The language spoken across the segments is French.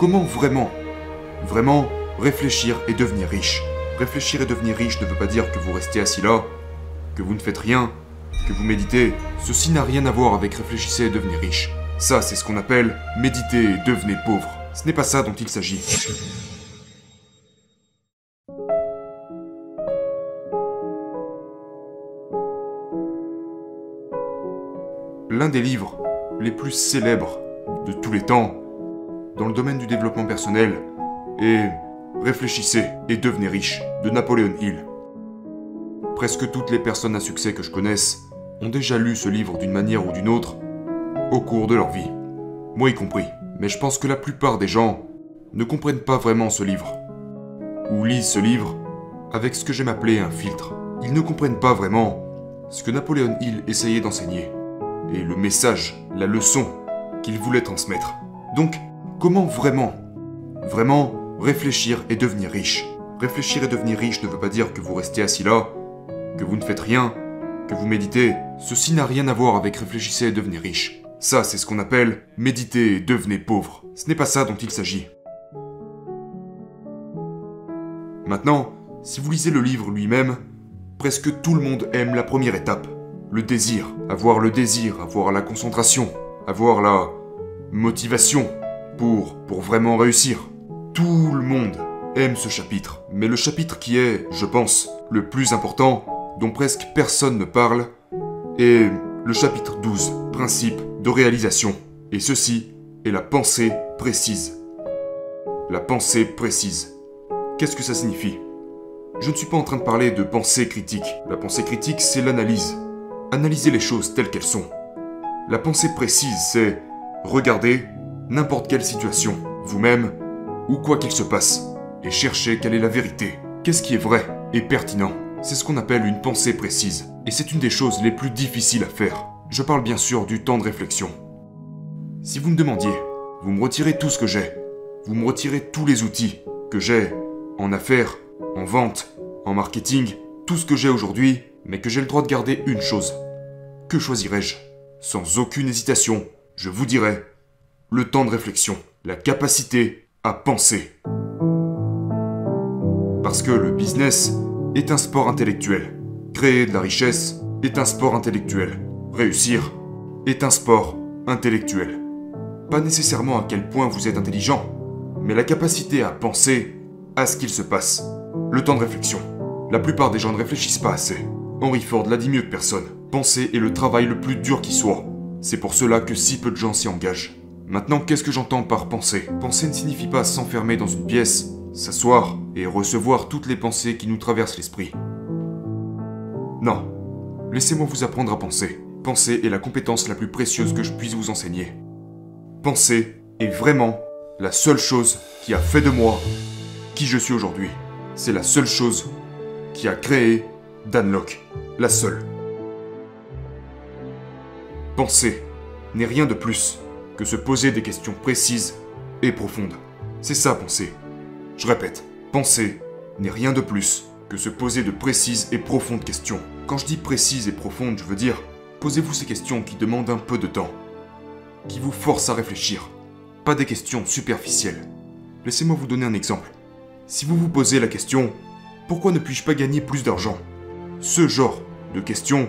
comment vraiment, vraiment réfléchir et devenir riche? Réfléchir et devenir riche ne veut pas dire que vous restez assis là, que vous ne faites rien, que vous méditez. Ceci n'a rien à voir avec réfléchissez et devenir riche. Ça, c'est ce qu'on appelle méditer et devenez pauvre. Ce n'est pas ça dont il s'agit. L'un des livres les plus célèbres de tous les temps dans le domaine du développement personnel est Réfléchissez et devenez riche de Napoléon Hill. Presque toutes les personnes à succès que je connaisse ont déjà lu ce livre d'une manière ou d'une autre au cours de leur vie. Moi y compris. Mais je pense que la plupart des gens ne comprennent pas vraiment ce livre. Ou lisent ce livre avec ce que j'aime appeler un filtre. Ils ne comprennent pas vraiment ce que Napoléon Hill essayait d'enseigner. Et le message, la leçon qu'il voulait transmettre. Donc, comment vraiment, vraiment réfléchir et devenir riche? Réfléchir et devenir riche ne veut pas dire que vous restez assis là, que vous ne faites rien, que vous méditez. Ceci n'a rien à voir avec réfléchissez et devenir riche. Ça, c'est ce qu'on appelle méditer et devenez pauvre. Ce n'est pas ça dont il s'agit. Maintenant, si vous lisez le livre lui-même, presque tout le monde aime la première étape. Le désir. Avoir le désir, avoir la concentration, avoir la motivation pour, vraiment réussir. Tout le monde aime ce chapitre. Mais le chapitre qui est, je pense, le plus important, dont presque personne ne parle, est le chapitre 12, principe de réalisation. Et ceci est la pensée précise. La pensée précise. Qu'est-ce que ça signifie? Je ne suis pas en train de parler de pensée critique. La pensée critique, c'est l'analyse. Analyser les choses telles qu'elles sont. La pensée précise, c'est regarder n'importe quelle situation, vous-même, ou quoi qu'il se passe, et chercher quelle est la vérité. Qu'est-ce qui est vrai et pertinent? C'est ce qu'on appelle une pensée précise. Et c'est une des choses les plus difficiles à faire. Je parle bien sûr du temps de réflexion. Si vous me demandiez, vous me retirez tout ce que j'ai, vous me retirez tous les outils que j'ai en affaires, en vente, en marketing, tout ce que j'ai aujourd'hui, mais que j'ai le droit de garder une chose. Que choisirais-je? Sans aucune hésitation, je vous dirais le temps de réflexion, la capacité à penser. Parce que le business est un sport intellectuel. Créer de la richesse est un sport intellectuel. Réussir est un sport intellectuel. Pas nécessairement à quel point vous êtes intelligent, mais la capacité à penser à ce qu'il se passe. Le temps de réflexion. La plupart des gens ne réfléchissent pas assez. Henry Ford l'a dit mieux que personne. Penser est le travail le plus dur qui soit. C'est pour cela que si peu de gens s'y engagent. Maintenant, qu'est-ce que j'entends par penser? Penser ne signifie pas s'enfermer dans une pièce, s'asseoir et recevoir toutes les pensées qui nous traversent l'esprit. Non. Laissez-moi vous apprendre à penser. Penser est la compétence la plus précieuse que je puisse vous enseigner. Penser est vraiment la seule chose qui a fait de moi qui je suis aujourd'hui. C'est la seule chose qui a créé Dan Locke. La seule. Penser n'est rien de plus que se poser des questions précises et profondes. C'est ça penser. Je répète, penser n'est rien de plus que se poser de précises et profondes questions. Quand je dis précises et profondes, je veux dire, posez-vous ces questions qui demandent un peu de temps, qui vous forcent à réfléchir, pas des questions superficielles. Laissez-moi vous donner un exemple. Si vous vous posez la question, pourquoi ne puis-je pas gagner plus d'argent? Ce genre de question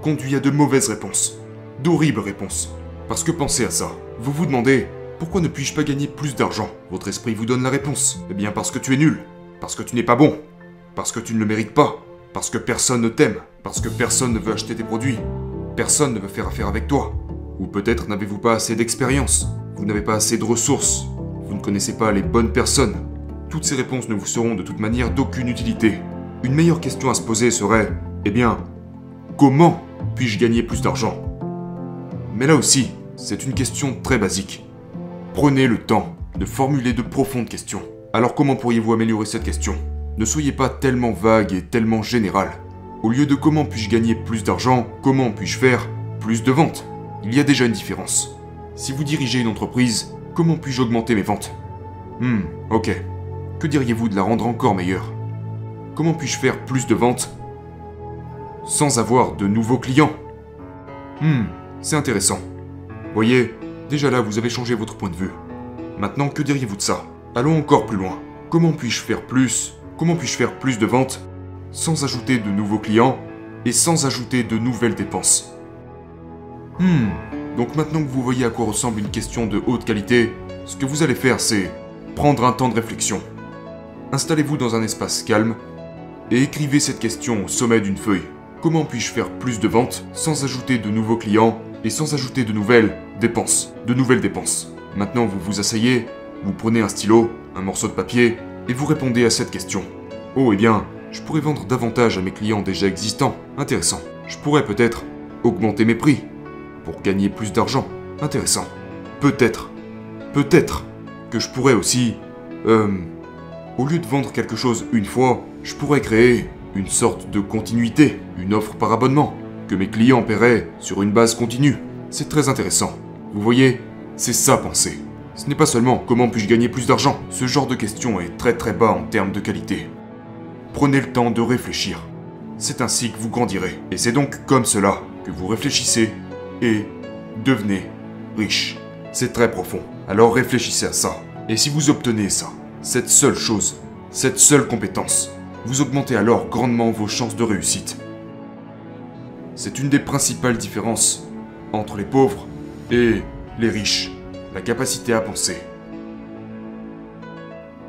conduit à de mauvaises réponses, d'horribles réponses. Parce que pensez à ça, vous vous demandez, pourquoi ne puis-je pas gagner plus d'argent? Votre esprit vous donne la réponse. Eh bien parce que tu es nul, parce que tu n'es pas bon, parce que tu ne le mérites pas, parce que personne ne t'aime, parce que personne ne veut acheter tes produits, personne ne veut faire affaire avec toi. Ou peut-être n'avez-vous pas assez d'expérience, vous n'avez pas assez de ressources, vous ne connaissez pas les bonnes personnes. Toutes ces réponses ne vous seront de toute manière d'aucune utilité. Une meilleure question à se poser serait, eh bien, comment puis-je gagner plus d'argent? Mais là aussi, c'est une question très basique. Prenez le temps de formuler de profondes questions. Alors comment pourriez-vous améliorer cette question? Ne soyez pas tellement vague et tellement général. Au lieu de comment puis-je gagner plus d'argent, comment puis-je faire plus de ventes? Il y a déjà une différence. Si vous dirigez une entreprise, comment puis-je augmenter mes ventes? Hmm, ok. Que diriez-vous de la rendre encore meilleure? Comment puis-je faire plus de ventes sans avoir de nouveaux clients? Hmm, c'est intéressant. Voyez, déjà là, vous avez changé votre point de vue. Maintenant, que diriez-vous de ça? Allons encore plus loin. Comment puis-je faire plus Comment puis-je faire plus de ventes sans ajouter de nouveaux clients et sans ajouter de nouvelles dépenses? Hmm, donc maintenant que vous voyez à quoi ressemble une question de haute qualité, ce que vous allez faire c'est prendre un temps de réflexion. Installez-vous dans un espace calme et écrivez cette question au sommet d'une feuille. Comment puis-je faire plus de ventes sans ajouter de nouveaux clients et sans ajouter de nouvelles dépenses De nouvelles dépenses. Maintenant, vous vous asseyez, vous prenez un stylo, un morceau de papier et vous répondez à cette question. Oh, eh bien, je pourrais vendre davantage à mes clients déjà existants. Intéressant. Je pourrais peut-être augmenter mes prix pour gagner plus d'argent. Intéressant. Peut-être. Peut-être que je pourrais aussi... Euh... Au lieu de vendre quelque chose une fois, je pourrais créer une sorte de continuité, une offre par abonnement, que mes clients paieraient sur une base continue. C'est très intéressant. Vous voyez, c'est ça penser. Ce n'est pas seulement comment puis-je gagner plus d'argent. Ce genre de question est très très bas en termes de qualité. Prenez le temps de réfléchir. C'est ainsi que vous grandirez. Et c'est donc comme cela que vous réfléchissez et devenez riche. C'est très profond. Alors réfléchissez à ça. Et si vous obtenez ça, cette seule chose, cette seule compétence, vous augmentez alors grandement vos chances de réussite. C'est une des principales différences entre les pauvres et les riches, la capacité à penser.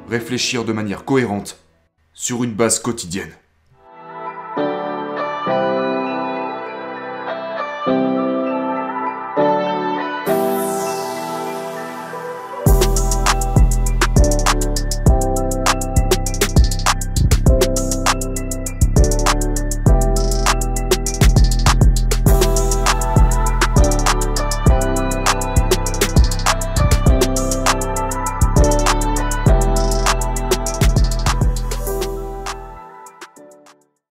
Réfléchir de manière cohérente sur une base quotidienne.